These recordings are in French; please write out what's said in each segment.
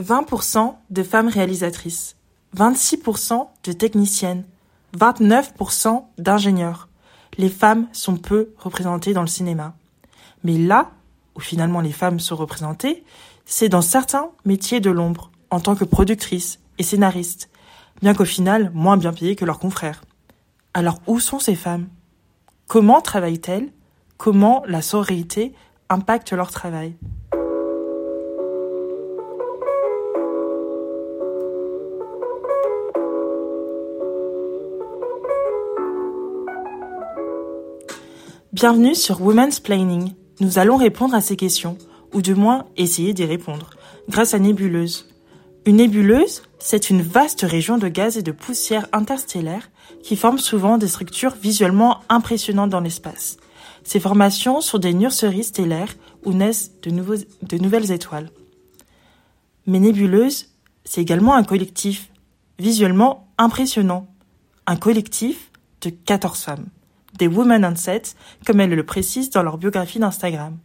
20% de femmes réalisatrices, 26% de techniciennes, 29% d'ingénieurs. Les femmes sont peu représentées dans le cinéma. Mais là où finalement les femmes sont représentées, c'est dans certains métiers de l'ombre, en tant que productrices et scénaristes, bien qu'au final moins bien payées que leurs confrères. Alors où sont ces femmes? Comment travaillent-elles? Comment la sororité impacte leur travail? Bienvenue sur Women's Planning. Nous allons répondre à ces questions, ou du moins essayer d'y répondre, grâce à Nébuleuse. Une nébuleuse, c'est une vaste région de gaz et de poussière interstellaire qui forment souvent des structures visuellement impressionnantes dans l'espace. Ces formations sont des nurseries stellaires où naissent de, de nouvelles étoiles. Mais nébuleuse, c'est également un collectif, visuellement impressionnant. Un collectif de 14 femmes des Women on Set, comme elles le précisent dans leur biographie d'Instagram.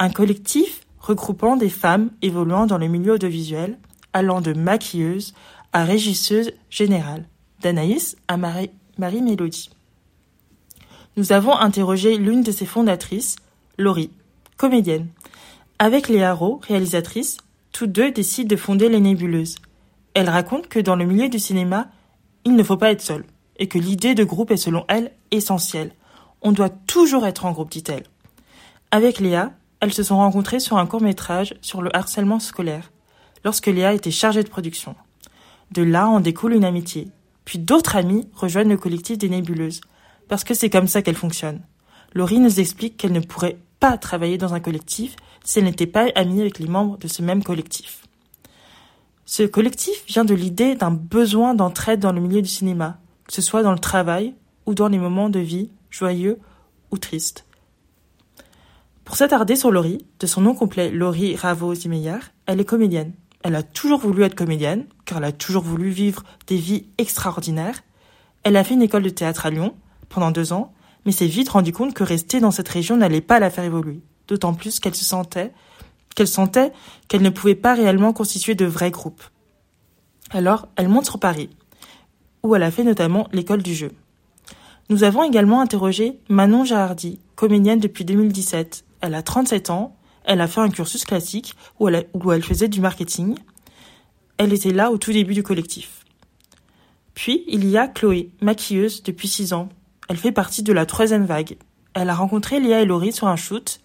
Un collectif regroupant des femmes évoluant dans le milieu audiovisuel, allant de maquilleuse à régisseuse générale, d'Anaïs à Marie-Mélodie. Nous avons interrogé l'une de ses fondatrices, Laurie, comédienne. Avec Léa Rowe, réalisatrice, tous deux décident de fonder les Nébuleuses. Elle raconte que dans le milieu du cinéma, il ne faut pas être seul et que l'idée de groupe est selon elle essentielle. On doit toujours être en groupe, dit-elle. Avec Léa, elles se sont rencontrées sur un court métrage sur le harcèlement scolaire, lorsque Léa était chargée de production. De là en découle une amitié. Puis d'autres amis rejoignent le collectif des nébuleuses, parce que c'est comme ça qu'elle fonctionne. Laurie nous explique qu'elle ne pourrait pas travailler dans un collectif si elle n'était pas amie avec les membres de ce même collectif. Ce collectif vient de l'idée d'un besoin d'entraide dans le milieu du cinéma, que ce soit dans le travail ou dans les moments de vie joyeux ou tristes. Pour s'attarder sur Laurie, de son nom complet Laurie Ravo Zimeyer, elle est comédienne. Elle a toujours voulu être comédienne, car elle a toujours voulu vivre des vies extraordinaires. Elle a fait une école de théâtre à Lyon pendant deux ans, mais s'est vite rendu compte que rester dans cette région n'allait pas la faire évoluer. D'autant plus qu'elle se sentait, qu'elle sentait qu'elle ne pouvait pas réellement constituer de vrais groupes. Alors, elle monte sur Paris, où elle a fait notamment l'école du jeu. Nous avons également interrogé Manon Jardy, comédienne depuis 2017. Elle a 37 ans, elle a fait un cursus classique où elle, où elle faisait du marketing. Elle était là au tout début du collectif. Puis il y a Chloé, maquilleuse depuis 6 ans. Elle fait partie de la troisième vague. Elle a rencontré Léa et Laurie sur un shoot.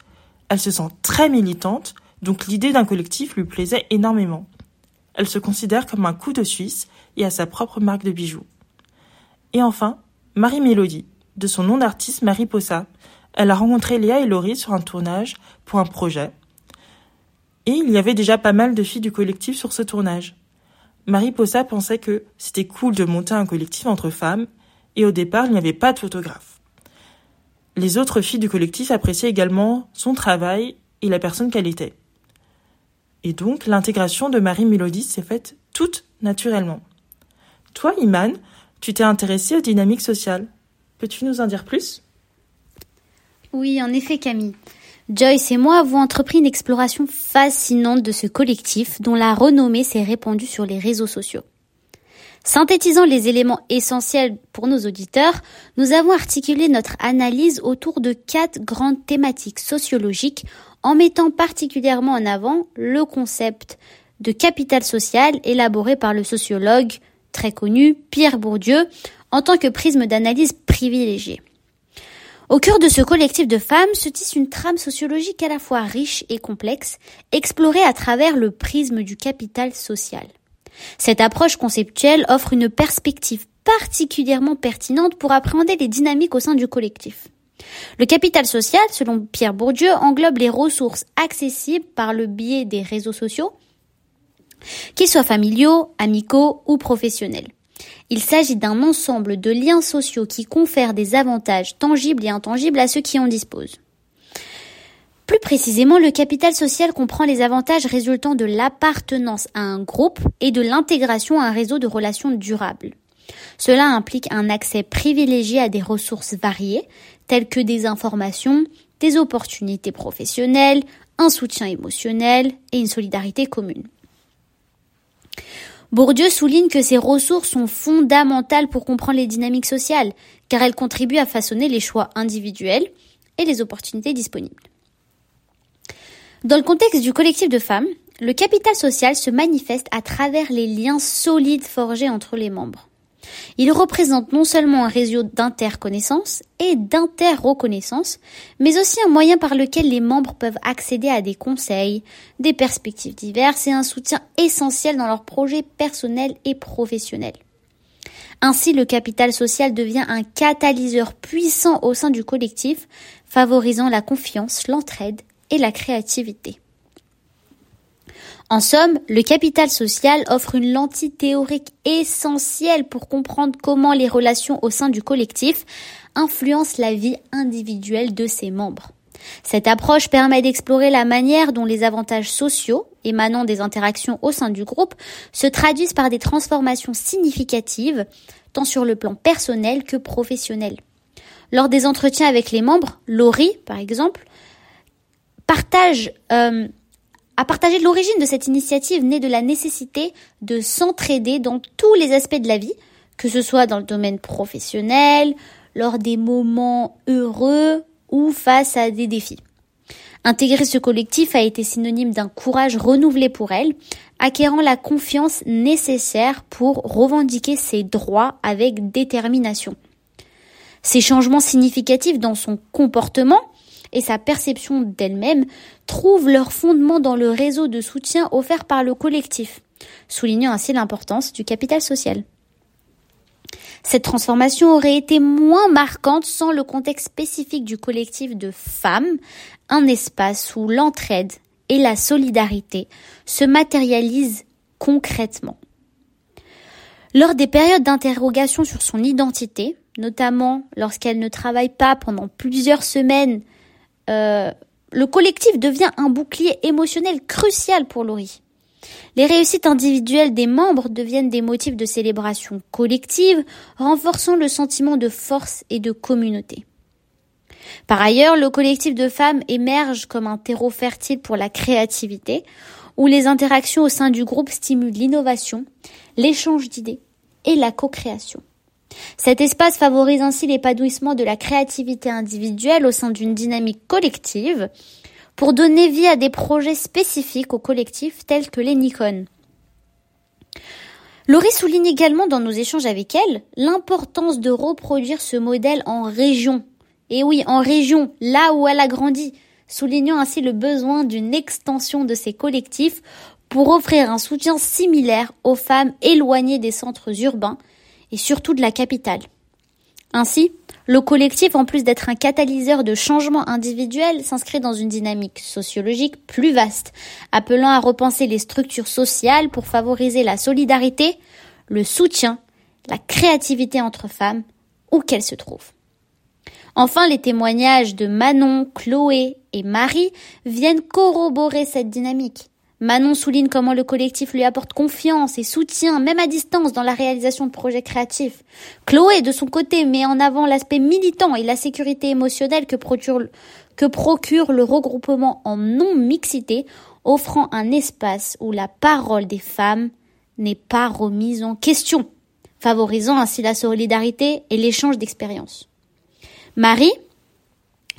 Elle se sent très militante, donc l'idée d'un collectif lui plaisait énormément. Elle se considère comme un coup de Suisse et a sa propre marque de bijoux. Et enfin, Marie Mélodie, de son nom d'artiste Marie Possa. Elle a rencontré Léa et Laurie sur un tournage pour un projet. Et il y avait déjà pas mal de filles du collectif sur ce tournage. Marie Possa pensait que c'était cool de monter un collectif entre femmes, et au départ, il n'y avait pas de photographe. Les autres filles du collectif appréciaient également son travail et la personne qu'elle était. Et donc, l'intégration de Marie Mélodie s'est faite toute naturellement. Toi, Iman, tu t'es intéressée aux dynamiques sociales. Peux-tu nous en dire plus? Oui, en effet, Camille. Joyce et moi avons entrepris une exploration fascinante de ce collectif dont la renommée s'est répandue sur les réseaux sociaux. Synthétisant les éléments essentiels pour nos auditeurs, nous avons articulé notre analyse autour de quatre grandes thématiques sociologiques en mettant particulièrement en avant le concept de capital social élaboré par le sociologue très connu Pierre Bourdieu en tant que prisme d'analyse privilégié. Au cœur de ce collectif de femmes se tisse une trame sociologique à la fois riche et complexe, explorée à travers le prisme du capital social. Cette approche conceptuelle offre une perspective particulièrement pertinente pour appréhender les dynamiques au sein du collectif. Le capital social, selon Pierre Bourdieu, englobe les ressources accessibles par le biais des réseaux sociaux, qu'ils soient familiaux, amicaux ou professionnels. Il s'agit d'un ensemble de liens sociaux qui confèrent des avantages tangibles et intangibles à ceux qui en disposent. Plus précisément, le capital social comprend les avantages résultant de l'appartenance à un groupe et de l'intégration à un réseau de relations durables. Cela implique un accès privilégié à des ressources variées, telles que des informations, des opportunités professionnelles, un soutien émotionnel et une solidarité commune. Bourdieu souligne que ces ressources sont fondamentales pour comprendre les dynamiques sociales, car elles contribuent à façonner les choix individuels et les opportunités disponibles. Dans le contexte du collectif de femmes, le capital social se manifeste à travers les liens solides forgés entre les membres. Il représente non seulement un réseau d'interconnaissance et d'interreconnaissance, mais aussi un moyen par lequel les membres peuvent accéder à des conseils, des perspectives diverses et un soutien essentiel dans leurs projets personnels et professionnels. Ainsi, le capital social devient un catalyseur puissant au sein du collectif, favorisant la confiance, l'entraide et la créativité. En somme, le capital social offre une lentille théorique essentielle pour comprendre comment les relations au sein du collectif influencent la vie individuelle de ses membres. Cette approche permet d'explorer la manière dont les avantages sociaux émanant des interactions au sein du groupe se traduisent par des transformations significatives, tant sur le plan personnel que professionnel. Lors des entretiens avec les membres, Laurie, par exemple, partage, euh, a partagé l'origine de cette initiative née de la nécessité de s'entraider dans tous les aspects de la vie, que ce soit dans le domaine professionnel, lors des moments heureux ou face à des défis. Intégrer ce collectif a été synonyme d'un courage renouvelé pour elle, acquérant la confiance nécessaire pour revendiquer ses droits avec détermination. Ces changements significatifs dans son comportement et sa perception d'elle-même trouvent leur fondement dans le réseau de soutien offert par le collectif, soulignant ainsi l'importance du capital social. Cette transformation aurait été moins marquante sans le contexte spécifique du collectif de femmes, un espace où l'entraide et la solidarité se matérialisent concrètement. Lors des périodes d'interrogation sur son identité, notamment lorsqu'elle ne travaille pas pendant plusieurs semaines euh, le collectif devient un bouclier émotionnel crucial pour Laurie. Les réussites individuelles des membres deviennent des motifs de célébration collective, renforçant le sentiment de force et de communauté. Par ailleurs, le collectif de femmes émerge comme un terreau fertile pour la créativité, où les interactions au sein du groupe stimulent l'innovation, l'échange d'idées et la co-création. Cet espace favorise ainsi l'épanouissement de la créativité individuelle au sein d'une dynamique collective pour donner vie à des projets spécifiques au collectif tels que les Nikon. Laurie souligne également dans nos échanges avec elle l'importance de reproduire ce modèle en région. Et oui, en région, là où elle a grandi, soulignant ainsi le besoin d'une extension de ces collectifs pour offrir un soutien similaire aux femmes éloignées des centres urbains et surtout de la capitale. Ainsi, le collectif, en plus d'être un catalyseur de changement individuel, s'inscrit dans une dynamique sociologique plus vaste, appelant à repenser les structures sociales pour favoriser la solidarité, le soutien, la créativité entre femmes, où qu'elles se trouvent. Enfin, les témoignages de Manon, Chloé et Marie viennent corroborer cette dynamique. Manon souligne comment le collectif lui apporte confiance et soutien, même à distance, dans la réalisation de projets créatifs. Chloé, de son côté, met en avant l'aspect militant et la sécurité émotionnelle que procure, le regroupement en non-mixité, offrant un espace où la parole des femmes n'est pas remise en question, favorisant ainsi la solidarité et l'échange d'expériences. Marie,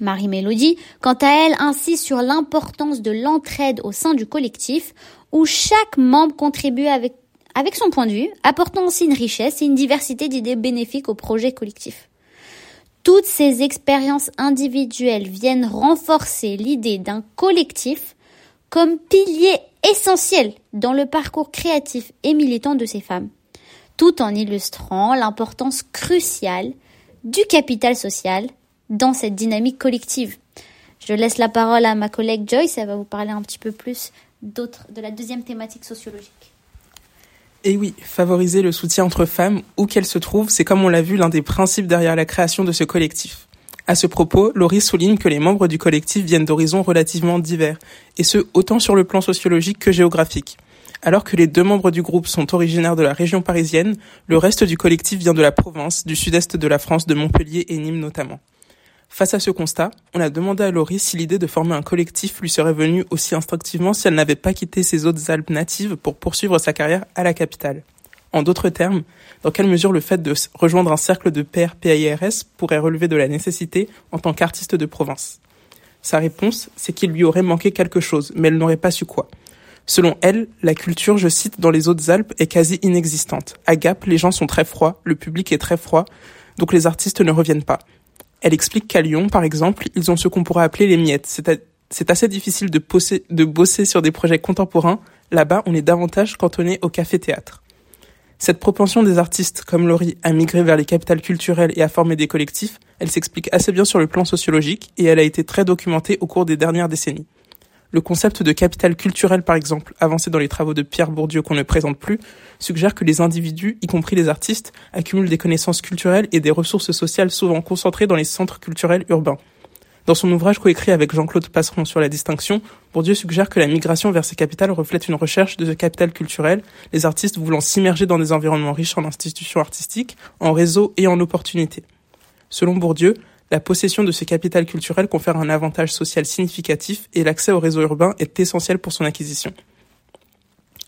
Marie-Mélodie, quant à elle, insiste sur l'importance de l'entraide au sein du collectif, où chaque membre contribue avec, avec son point de vue, apportant aussi une richesse et une diversité d'idées bénéfiques au projet collectif. Toutes ces expériences individuelles viennent renforcer l'idée d'un collectif comme pilier essentiel dans le parcours créatif et militant de ces femmes, tout en illustrant l'importance cruciale du capital social dans cette dynamique collective. Je laisse la parole à ma collègue Joyce, elle va vous parler un petit peu plus d'autres, de la deuxième thématique sociologique. Et oui, favoriser le soutien entre femmes, où qu'elles se trouvent, c'est comme on l'a vu l'un des principes derrière la création de ce collectif. À ce propos, Laurie souligne que les membres du collectif viennent d'horizons relativement divers, et ce, autant sur le plan sociologique que géographique. Alors que les deux membres du groupe sont originaires de la région parisienne, le reste du collectif vient de la Provence, du sud-est de la France, de Montpellier et Nîmes notamment. Face à ce constat, on a demandé à Laurie si l'idée de former un collectif lui serait venue aussi instinctivement si elle n'avait pas quitté ses autres Alpes natives pour poursuivre sa carrière à la capitale. En d'autres termes, dans quelle mesure le fait de rejoindre un cercle de pairs PIRS pourrait relever de la nécessité en tant qu'artiste de province? Sa réponse, c'est qu'il lui aurait manqué quelque chose, mais elle n'aurait pas su quoi. Selon elle, la culture, je cite, dans les autres Alpes est quasi inexistante. À Gap, les gens sont très froids, le public est très froid, donc les artistes ne reviennent pas. Elle explique qu'à Lyon, par exemple, ils ont ce qu'on pourrait appeler les miettes. C'est assez difficile de, bosser sur des projets contemporains. Là-bas, on est davantage cantonné au café-théâtre. Cette propension des artistes comme Laurie à migrer vers les capitales culturelles et à former des collectifs, elle s'explique assez bien sur le plan sociologique et elle a été très documentée au cours des dernières décennies. Le concept de capital culturel, par exemple, avancé dans les travaux de Pierre Bourdieu qu'on ne présente plus, suggère que les individus, y compris les artistes, accumulent des connaissances culturelles et des ressources sociales souvent concentrées dans les centres culturels urbains. Dans son ouvrage coécrit avec Jean-Claude Passeron sur la distinction, Bourdieu suggère que la migration vers ces capitales reflète une recherche de ce capital culturel, les artistes voulant s'immerger dans des environnements riches en institutions artistiques, en réseaux et en opportunités. Selon Bourdieu, la possession de ce capital culturel confère un avantage social significatif et l'accès au réseau urbain est essentiel pour son acquisition.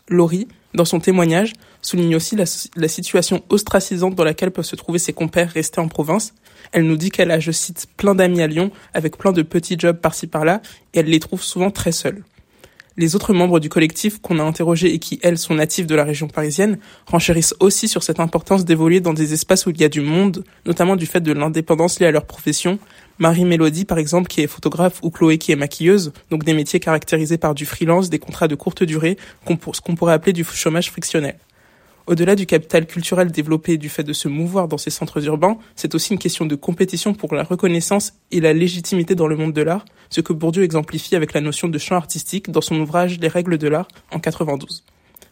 Laurie, dans son témoignage, souligne aussi la, situation ostracisante dans laquelle peuvent se trouver ses compères restés en province. Elle nous dit qu'elle a, je cite, plein d'amis à Lyon, avec plein de petits jobs par-ci par-là, et elle les trouve souvent très seuls. Les autres membres du collectif qu'on a interrogés et qui, elles, sont natifs de la région parisienne, renchérissent aussi sur cette importance d'évoluer dans des espaces où il y a du monde, notamment du fait de l'indépendance liée à leur profession. Marie Mélodie, par exemple, qui est photographe, ou Chloé qui est maquilleuse, donc des métiers caractérisés par du freelance, des contrats de courte durée, ce qu'on pourrait appeler du chômage frictionnel. Au-delà du capital culturel développé du fait de se mouvoir dans ces centres urbains, c'est aussi une question de compétition pour la reconnaissance et la légitimité dans le monde de l'art, ce que Bourdieu exemplifie avec la notion de champ artistique dans son ouvrage Les règles de l'art en 92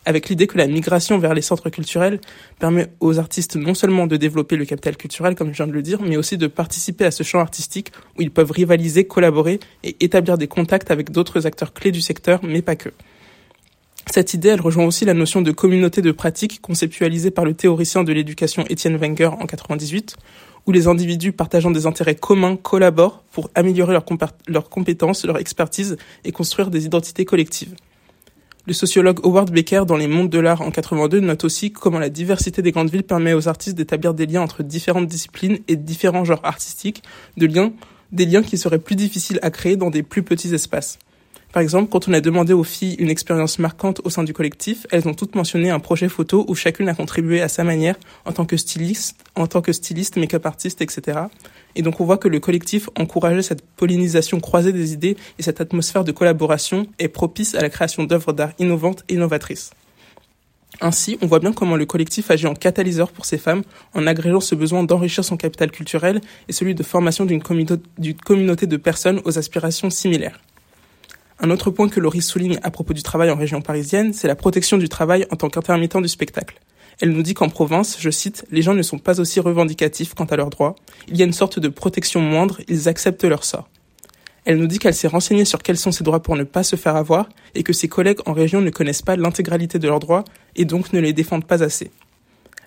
avec l'idée que la migration vers les centres culturels permet aux artistes non seulement de développer le capital culturel, comme je viens de le dire, mais aussi de participer à ce champ artistique où ils peuvent rivaliser, collaborer et établir des contacts avec d'autres acteurs clés du secteur, mais pas que. Cette idée, elle rejoint aussi la notion de communauté de pratique conceptualisée par le théoricien de l'éducation Étienne Wenger en 98, où les individus partageant des intérêts communs collaborent pour améliorer leurs compétences, leur expertise et construire des identités collectives. Le sociologue Howard Becker, dans Les Mondes de l'Art en 82, note aussi comment la diversité des grandes villes permet aux artistes d'établir des liens entre différentes disciplines et différents genres artistiques, des liens qui seraient plus difficiles à créer dans des plus petits espaces. Par exemple, quand on a demandé aux filles une expérience marquante au sein du collectif, elles ont toutes mentionné un projet photo où chacune a contribué à sa manière en tant que styliste, en make-up artiste, etc. Et donc on voit que le collectif encourageait cette pollinisation croisée des idées et cette atmosphère de collaboration est propice à la création d'œuvres d'art innovantes et innovatrices. Ainsi, on voit bien comment le collectif agit en catalyseur pour ces femmes en agrégeant ce besoin d'enrichir son capital culturel et celui de formation d'une communauté de personnes aux aspirations similaires. Un autre point que Laurie souligne à propos du travail en région parisienne, c'est la protection du travail en tant qu'intermittent du spectacle. Elle nous dit qu'en province, je cite, les gens ne sont pas aussi revendicatifs quant à leurs droits. Il y a une sorte de protection moindre, ils acceptent leur sort. Elle nous dit qu'elle s'est renseignée sur quels sont ses droits pour ne pas se faire avoir et que ses collègues en région ne connaissent pas l'intégralité de leurs droits et donc ne les défendent pas assez.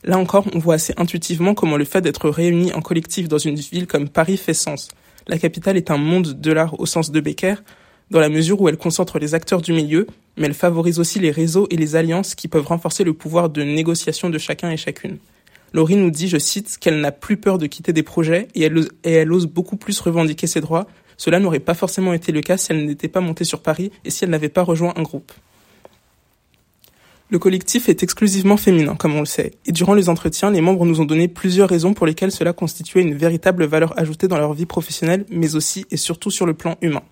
Là encore, on voit assez intuitivement comment le fait d'être réunis en collectif dans une ville comme Paris fait sens. La capitale est un monde de l'art au sens de Becker, dans la mesure où elle concentre les acteurs du milieu, mais elle favorise aussi les réseaux et les alliances qui peuvent renforcer le pouvoir de négociation de chacun et chacune. Laurie nous dit, je cite, qu'elle n'a plus peur de quitter des projets et elle, et elle ose beaucoup plus revendiquer ses droits. Cela n'aurait pas forcément été le cas si elle n'était pas montée sur Paris et si elle n'avait pas rejoint un groupe. Le collectif est exclusivement féminin, comme on le sait, et durant les entretiens, les membres nous ont donné plusieurs raisons pour lesquelles cela constituait une véritable valeur ajoutée dans leur vie professionnelle, mais aussi et surtout sur le plan humain.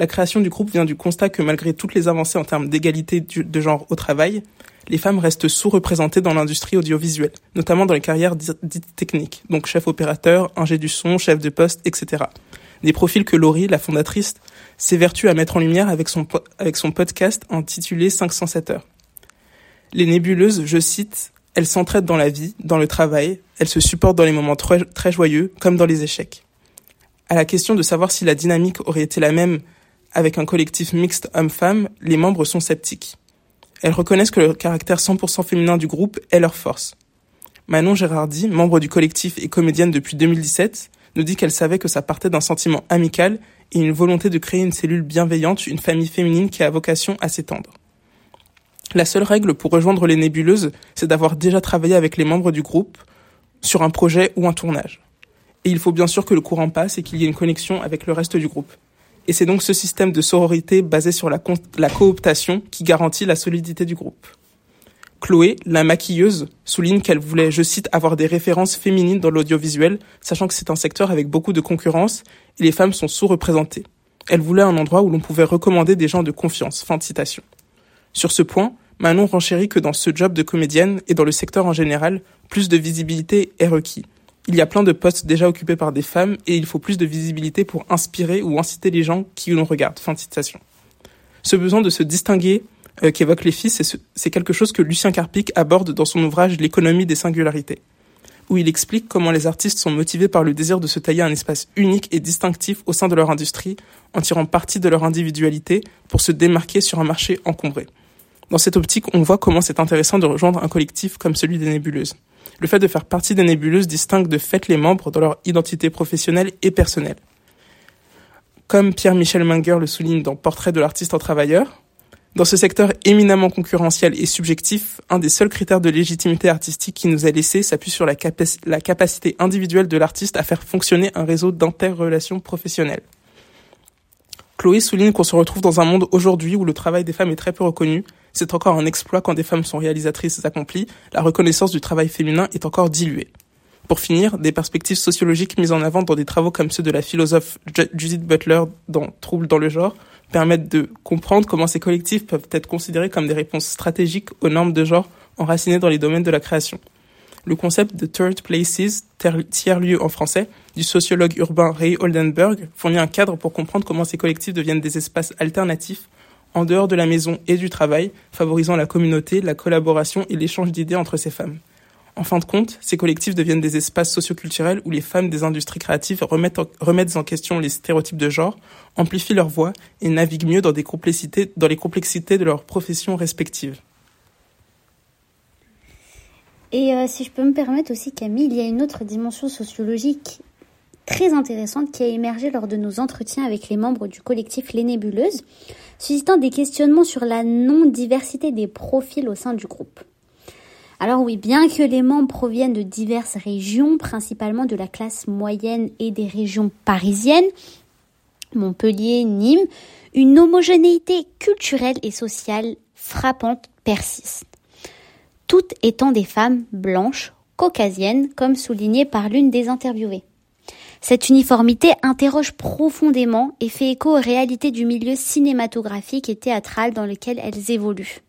La création du groupe vient du constat que malgré toutes les avancées en termes d'égalité de genre au travail, les femmes restent sous-représentées dans l'industrie audiovisuelle, notamment dans les carrières dites techniques, donc chef opérateur, ingé du son, chef de poste, etc. Des profils que Laurie, la fondatrice, s'évertue à mettre en lumière avec son, podcast intitulé 507 heures. Les nébuleuses, je cite, elles s'entraident dans la vie, dans le travail, elles se supportent dans les moments très, très joyeux, comme dans les échecs. À la question de savoir si la dynamique aurait été la même avec un collectif mixte homme-femme, les membres sont sceptiques. Elles reconnaissent que le caractère 100% féminin du groupe est leur force. Manon Gérardi, membre du collectif et comédienne depuis 2017, nous dit qu'elle savait que ça partait d'un sentiment amical et une volonté de créer une cellule bienveillante, une famille féminine qui a vocation à s'étendre. La seule règle pour rejoindre les nébuleuses, c'est d'avoir déjà travaillé avec les membres du groupe sur un projet ou un tournage. Et il faut bien sûr que le courant passe et qu'il y ait une connexion avec le reste du groupe. Et c'est donc ce système de sororité basé sur la, cooptation qui garantit la solidité du groupe. Chloé, la maquilleuse, souligne qu'elle voulait, je cite, avoir des références féminines dans l'audiovisuel, sachant que c'est un secteur avec beaucoup de concurrence et les femmes sont sous-représentées. Elle voulait un endroit où l'on pouvait recommander des gens de confiance. Fin de citation. Sur ce point, Manon renchérit que dans ce job de comédienne et dans le secteur en général, plus de visibilité est requis. Il y a plein de postes déjà occupés par des femmes et il faut plus de visibilité pour inspirer ou inciter les gens qui nous regardent. Fin citation. Ce besoin de se distinguer euh, qu'évoquent les filles, c'est quelque chose que Lucien Carpic aborde dans son ouvrage L'économie des singularités, où il explique comment les artistes sont motivés par le désir de se tailler un espace unique et distinctif au sein de leur industrie, en tirant parti de leur individualité pour se démarquer sur un marché encombré. Dans cette optique, on voit comment c'est intéressant de rejoindre un collectif comme celui des nébuleuses. Le fait de faire partie des nébuleuses distingue de fait les membres dans leur identité professionnelle et personnelle. Comme Pierre-Michel Menger le souligne dans Portrait de l'artiste en travailleur, dans ce secteur éminemment concurrentiel et subjectif, un des seuls critères de légitimité artistique qui nous est laissé s'appuie sur la, la, capacité individuelle de l'artiste à faire fonctionner un réseau d'interrelations professionnelles. Chloé souligne qu'on se retrouve dans un monde aujourd'hui où le travail des femmes est très peu reconnu. C'est encore un exploit quand des femmes sont réalisatrices accomplies. La reconnaissance du travail féminin est encore diluée. Pour finir, des perspectives sociologiques mises en avant dans des travaux comme ceux de la philosophe Judith Butler dans Troubles dans le genre permettent de comprendre comment ces collectifs peuvent être considérés comme des réponses stratégiques aux normes de genre enracinées dans les domaines de la création. Le concept de third places, tiers-lieu en français, du sociologue urbain Ray Oldenburg fournit un cadre pour comprendre comment ces collectifs deviennent des espaces alternatifs en dehors de la maison et du travail, favorisant la communauté, la collaboration et l'échange d'idées entre ces femmes. En fin de compte, ces collectifs deviennent des espaces socioculturels où les femmes des industries créatives remettent en, question les stéréotypes de genre, amplifient leur voix et naviguent mieux dans les complexités de leurs professions respectives. Et euh, si je peux me permettre aussi, Camille, il y a une autre dimension sociologique très intéressante qui a émergé lors de nos entretiens avec les membres du collectif Les Nébuleuses, suscitant des questionnements sur la non-diversité des profils au sein du groupe. Alors oui, bien que les membres proviennent de diverses régions, principalement de la classe moyenne et des régions parisiennes, Montpellier, Nîmes, une homogénéité culturelle et sociale frappante persiste. Toutes étant des femmes blanches, caucasiennes, comme souligné par l'une des interviewées. Cette uniformité interroge profondément et fait écho aux réalités du milieu cinématographique et théâtral dans lequel elles évoluent.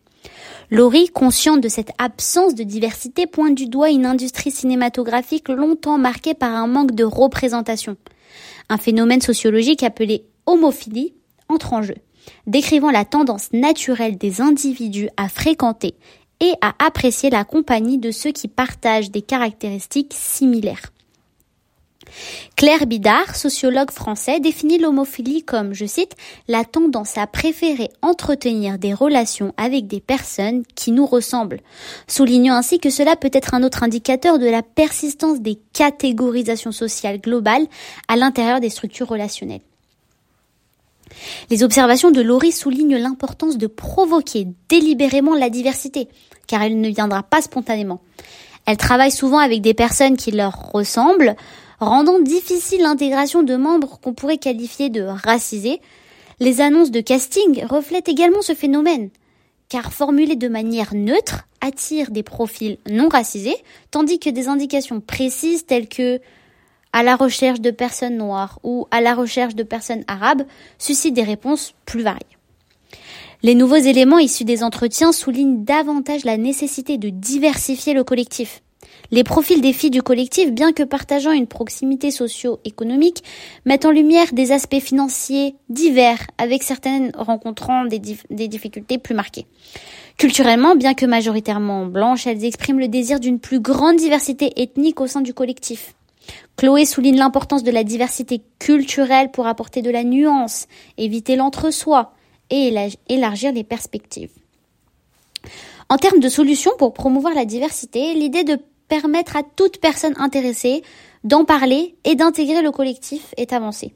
Laurie, consciente de cette absence de diversité, pointe du doigt une industrie cinématographique longtemps marquée par un manque de représentation. Un phénomène sociologique appelé homophilie entre en jeu, décrivant la tendance naturelle des individus à fréquenter et à apprécier la compagnie de ceux qui partagent des caractéristiques similaires. Claire Bidard, sociologue français, définit l'homophilie comme, je cite, la tendance à préférer entretenir des relations avec des personnes qui nous ressemblent, soulignant ainsi que cela peut être un autre indicateur de la persistance des catégorisations sociales globales à l'intérieur des structures relationnelles. Les observations de Laurie soulignent l'importance de provoquer délibérément la diversité, car elle ne viendra pas spontanément. Elle travaille souvent avec des personnes qui leur ressemblent, rendant difficile l'intégration de membres qu'on pourrait qualifier de racisés. Les annonces de casting reflètent également ce phénomène, car formulées de manière neutre attirent des profils non racisés, tandis que des indications précises telles que à la recherche de personnes noires ou à la recherche de personnes arabes suscitent des réponses plus variées. Les nouveaux éléments issus des entretiens soulignent davantage la nécessité de diversifier le collectif. Les profils des filles du collectif, bien que partageant une proximité socio-économique, mettent en lumière des aspects financiers divers, avec certaines rencontrant des, difficultés plus marquées. Culturellement, bien que majoritairement blanches, elles expriment le désir d'une plus grande diversité ethnique au sein du collectif. Chloé souligne l'importance de la diversité culturelle pour apporter de la nuance, éviter l'entre-soi et élargir les perspectives. En termes de solutions pour promouvoir la diversité, l'idée de permettre à toute personne intéressée d'en parler et d'intégrer le collectif est avancée.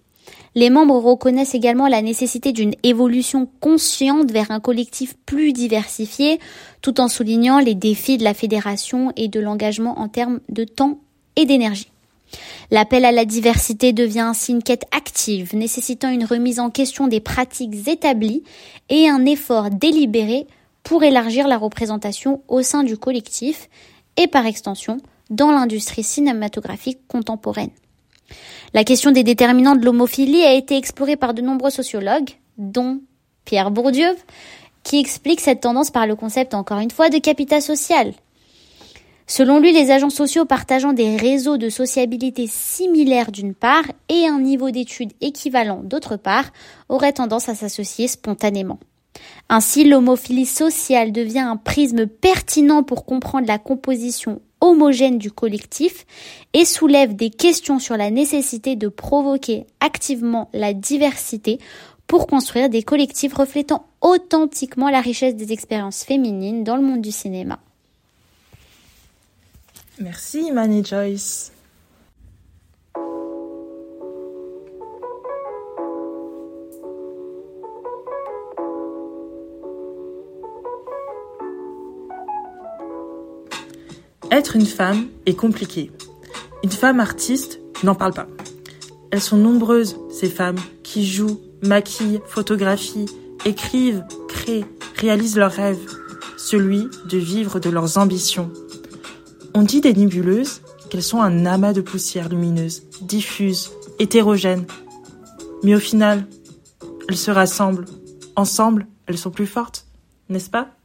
Les membres reconnaissent également la nécessité d'une évolution consciente vers un collectif plus diversifié, tout en soulignant les défis de la fédération et de l'engagement en termes de temps et d'énergie. L'appel à la diversité devient ainsi une quête active, nécessitant une remise en question des pratiques établies et un effort délibéré pour élargir la représentation au sein du collectif et par extension dans l'industrie cinématographique contemporaine. La question des déterminants de l'homophilie a été explorée par de nombreux sociologues, dont Pierre Bourdieu, qui explique cette tendance par le concept, encore une fois, de capital social. Selon lui, les agents sociaux partageant des réseaux de sociabilité similaires d'une part et un niveau d'études équivalent d'autre part auraient tendance à s'associer spontanément. Ainsi, l'homophilie sociale devient un prisme pertinent pour comprendre la composition homogène du collectif et soulève des questions sur la nécessité de provoquer activement la diversité pour construire des collectifs reflétant authentiquement la richesse des expériences féminines dans le monde du cinéma. Merci Imani Joyce. Être une femme est compliqué. Une femme artiste n'en parle pas. Elles sont nombreuses, ces femmes, qui jouent, maquillent, photographient, écrivent, créent, réalisent leurs rêves, celui de vivre de leurs ambitions. On dit des nébuleuses qu'elles sont un amas de poussière lumineuse, diffuse, hétérogène. Mais au final, elles se rassemblent. Ensemble, elles sont plus fortes, n'est-ce pas?